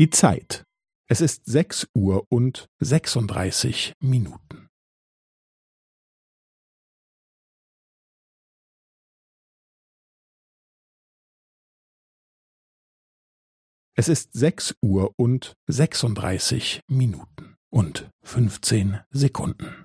Die Zeit. Es ist sechs Uhr und sechsunddreißig Minuten. Es ist sechs Uhr und sechsunddreißig Minuten und fünfzehn Sekunden.